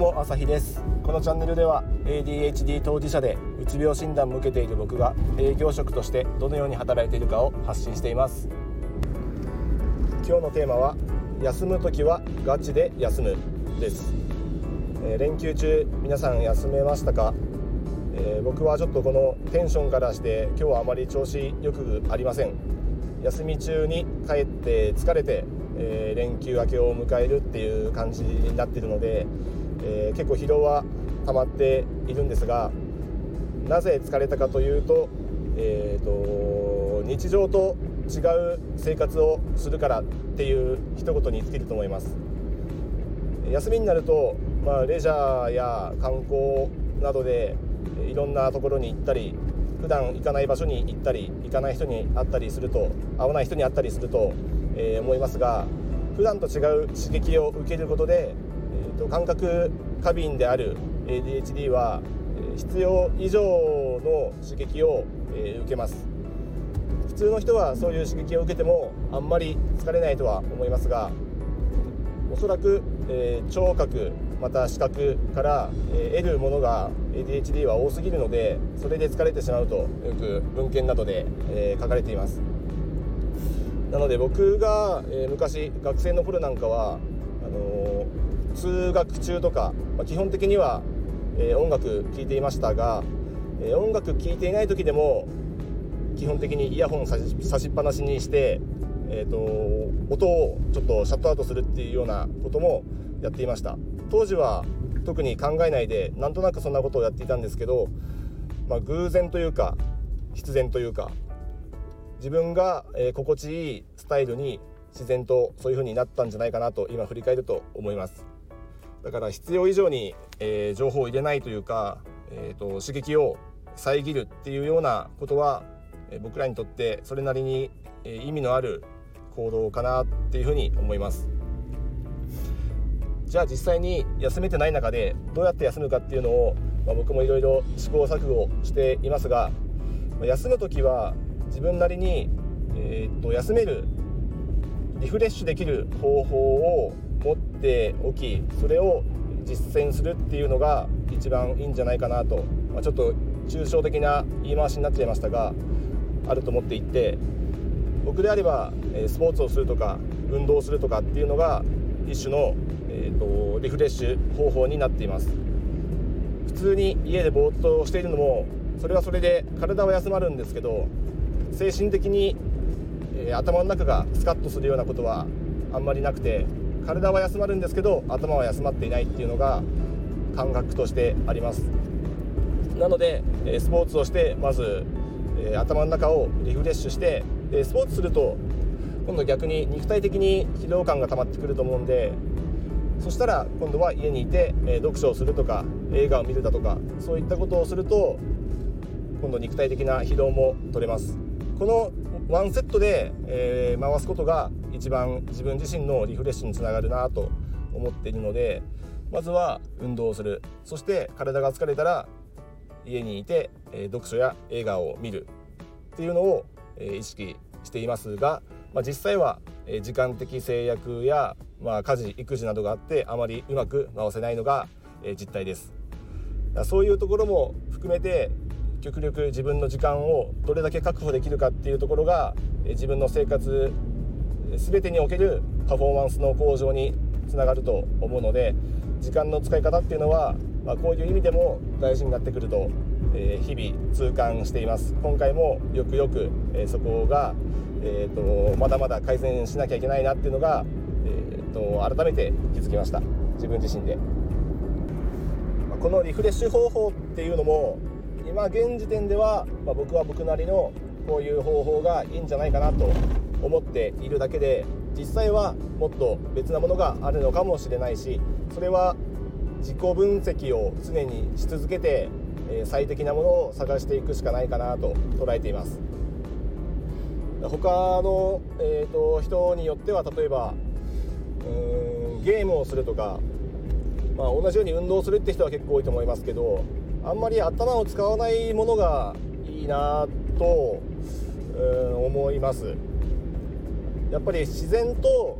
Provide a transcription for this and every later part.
も朝日です。このチャンネルでは ADHD 当事者でうつ病診断も受けている僕が営業職としてどのように働いているかを発信しています。今日のテーマは休む時はガチで休むです、えー、連休中皆さん休めましたか、えー、僕はちょっとこのテンションからして今日はあまり調子よくありません。休み中に帰って疲れてえ、連休明けを迎えるっていう感じになっているので、えー、結構疲労は溜まっているんですがなぜ疲れたかというと,、えーと、日常と違う生活をするからっていう一言に尽きると思います。休みになると、まあ、レジャーや観光などでいろんなところに行ったり普段行かない場所に行ったり行かない人に会ったりすると会わない人に会ったりするとえー、思いますが普段と違う刺激を受けることで、と、感覚過敏である ADHD は必要以上の刺激を、受けます。普通の人はそういう刺激を受けてもあんまり疲れないとは思いますがおそらく、聴覚また視覚から、得るものが ADHD は多すぎるのでそれで疲れてしまうとよく文献などで、書かれています。なので僕が、昔学生の頃なんかは、通学中とか、まあ、基本的には、えー、音楽聴いていましたが、え音楽聴いていない時でも基本的にイヤホン差し差しっぱなしにして、えーと、音をちょっとシャットアウトするっていうようなこともやっていました。当時は特に考えないでなんとなくそんなことをやっていたんですけど、まあ、偶然というか必然というか自分が、え心地いいスタイルに自然とそういう風になったんじゃないかなと今振り返ると思います。だから必要以上に、えー、情報を入れないというか、えーと、刺激を遮るっていうようなことは、えー、僕らにとってそれなりに、えー、意味のある行動かなっていうふうに思います。じゃあ実際に休めてない中でどうやって休むかっていうのを、まあ、僕もいろいろ試行錯誤していますがまあ休む時は自分なりに、えー、っと休めるリフレッシュできる方法を持っておきそれを実践するっていうのが一番いいんじゃないかなと、まあ、ちょっと抽象的な言い回しになっちゃいましたがあると思っていて僕であればスポーツをするとか運動するとかっていうのが一種の、えーと、リフレッシュ方法になっています。普通に家でぼーっとしているのもそれはそれで体は休まるんですけど精神的に、えー、頭の中がスカッとするようなことはあんまりなくて体は休まるんですけど頭は休まっていないっていうのが感覚としてあります。なので、スポーツをしてまず、頭の中をリフレッシュしてスポーツすると今度逆に肉体的に疲労感が溜まってくると思うんでそしたら今度は家にいて、読書をするとか映画を見るだとかそういったことをすると今度肉体的な疲労も取れます。このワンセットで、え、回すことが一番自分自身のリフレッシュにつながるなと思っているのでまずは運動をするそして体が疲れたら家にいて、読書や映画を見るっていうのを、意識していますが、まあ、実際は、時間的制約や、まあ、家事育児などがあってあまりうまく回せないのが、実態です。そういうところも含めて極力自分の時間をどれだけ確保できるかっていうところが自分の生活全てにおけるパフォーマンスの向上につながると思うので時間の使い方っていうのは、まあ、こういう意味でも大事になってくると、えー、日々痛感しています。今回もよくよく、えー、そこが、えーと、まだまだ改善しなきゃいけないなっていうのが、えーと、改めて気づきました。自分自身で。まこのリフレッシュ方法っていうのも今現時点では、まあ、僕は僕なりのこういう方法がいいんじゃないかなと思っているだけで実際はもっと別なものがあるのかもしれないしそれは自己分析を常にし続けて、最適なものを探していくしかないかなと捉えています。他の、えーと、人によっては例えばうんゲームをするとか、まあ、同じように運動するって人は結構多いと思いますけどあんまり頭を使わないものがいいなと、思います。やっぱり自然と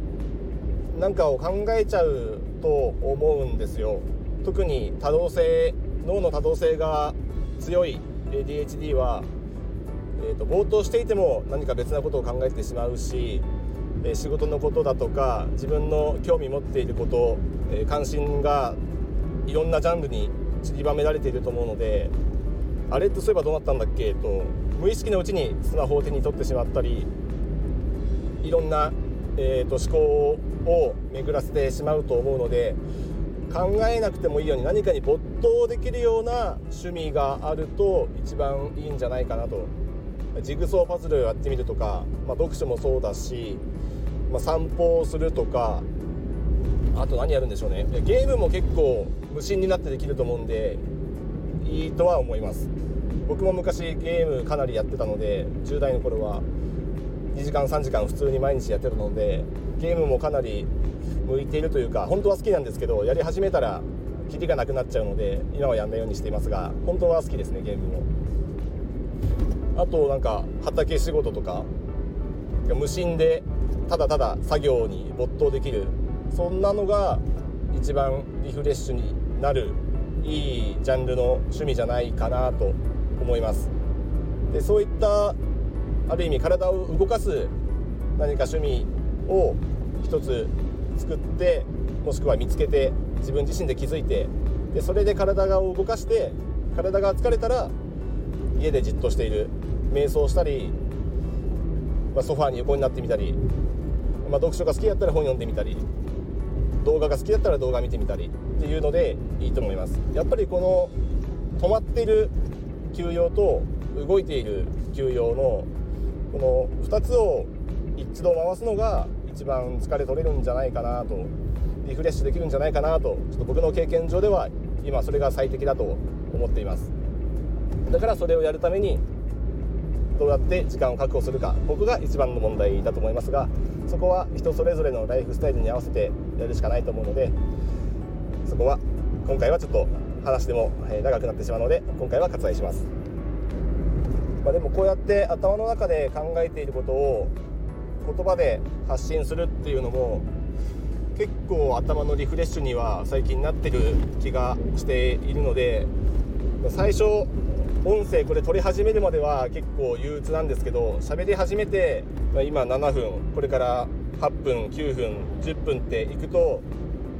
何かを考えちゃうと思うんですよ。特に多動性脳の多動性が強い ADHD は、えーと、ぼーっとしていても何か別なことを考えてしまうし、え仕事のことだとか自分の興味持っていること、え関心がいろんなジャンルに散りばめられていると思うのであれってそういえばどうなったんだっけと無意識のうちにスマホを手に取ってしまったりいろんな、えーと、思考を巡らせてしまうと思うので考えなくてもいいように何かに没頭できるような趣味があると一番いいんじゃないかなと。ジグソーパズルをやってみるとか、まあ、読書もそうだし、まあ、散歩をするとかあと何やるんでしょうね。ゲームも結構無心になってできると思うんでいいとは思います。僕も昔ゲームかなりやってたので10代の頃は2時間3時間普通に毎日やってたのでゲームもかなり向いているというか本当は好きなんですけどやり始めたらキリがなくなっちゃうので今はやんないようにしていますが本当は好きですねゲームも。あとなんか畑仕事とか無心でただただ作業に没頭できるそんなのが一番リフレッシュになるいいジャンルの趣味じゃないかなと思います。でそういったある意味体を動かす何か趣味を一つ作ってもしくは見つけて自分自身で気づいてでそれで体が動かして体が疲れたら家でじっとしている瞑想したり、まあ、ソファーに横になってみたり、まあ、読書が好きだったら本読んでみたり動画が好きだったら動画見てみたりっていうのでいいと思います。やっぱりこの止まっている休養と動いている休養のこの2つを一度回すのが一番疲れ取れるんじゃないかなとリフレッシュできるんじゃないかなとちょっと僕の経験上では今それが最適だと思っています。だからそれをやるためにどうやって時間を確保するか僕が一番の問題だと思いますがそこは人それぞれのライフスタイルに合わせてやるしかないと思うのでそこは今回はちょっと話でも長くなってしまうので今回は割愛します、まあ、でもこうやって頭の中で考えていることを言葉で発信するっていうのも結構頭のリフレッシュには最近なってる気がしているので最初音声これ撮り始めるまでは結構憂鬱なんですけど喋り始めて、今7分これから8分9分10分っていくと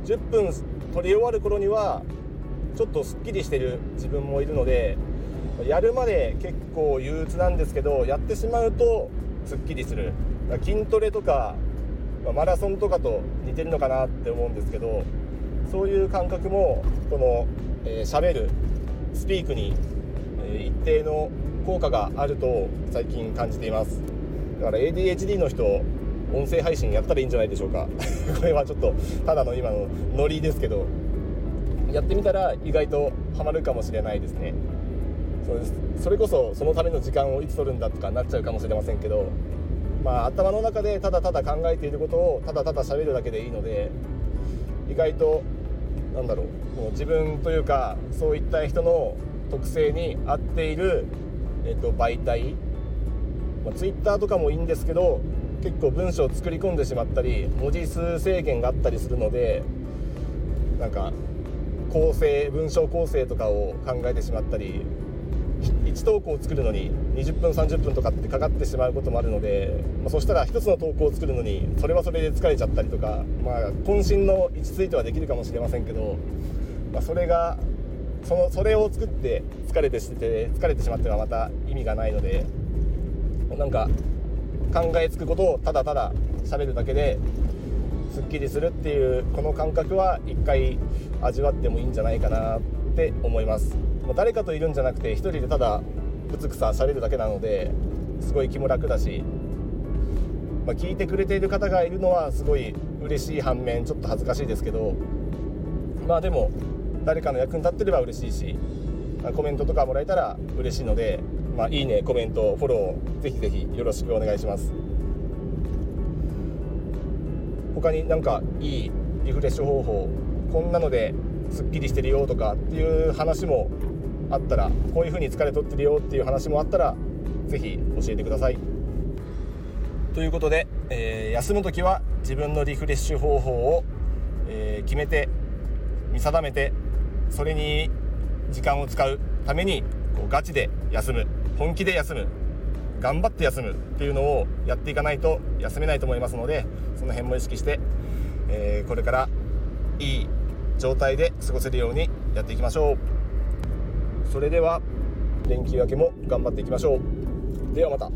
10分撮り終わる頃にはちょっとすっきりしてる自分もいるのでやるまで結構憂鬱なんですけどやってしまうとすっきりする。筋トレとかまマラソンとかと似てるのかなって思うんですけどそういう感覚もこのえー、喋るスピークにえ一定の効果があると最近感じています。だから ADHD の人音声配信やったらいいんじゃないでしょうか。これはちょっとただの今のノリですけどやってみたら意外とハマるかもしれないですね。それこそそのための時間をいつ取るんだとかなっちゃうかもしれませんけどまあ頭の中でただただ考えていることをただただ喋るだけでいいので意外となんだろうもう自分というかそういった人の特性に合っている、えー、と媒体、まあ、Twitter とかもいいんですけど結構文章を作り込んでしまったり文字数制限があったりするのでなんか構成文章構成とかを考えてしまったり1投稿を作るのに20分30分とかってかかってしまうこともあるので、まあ、そしたら1つの投稿を作るのにそれはそれで疲れちゃったりとか、まあ、渾身の位置ついてはできるかもしれませんけど、まあ、それがそのそれを作って疲れてして疲れてしまってはまた意味がないのでなんか考えつくことをただただ喋るだけですっきりするっていうこの感覚は一回味わってもいいんじゃないかなって思います。もう誰かといるんじゃなくて一人でただぶつくさ喋るだけなのですごい気も楽だし、まあ、聞いてくれている方がいるのはすごい嬉しい反面ちょっと恥ずかしいですけどまあでも誰かの役に立ってれば嬉しいしあコメントとかもらえたら嬉しいので、まあ、いいねコメントフォローぜひぜひよろしくお願いします。他になんかいいリフレッシュ方法こんなのですっきりしてるよとかっていう話もあったらこういう風に疲れとってるよっていう話もあったら是非教えてください。ということで、えー、休む時は自分のリフレッシュ方法を、えー、決めて見定めてそれに時間を使うためにこうガチで休む本気で休む頑張って休むっていうのをやっていかないと休めないと思いますのでその辺も意識して、えー、これからいい状態で過ごせるようにやっていきましょう。それでは連休明けも頑張っていきましょう。ではまた。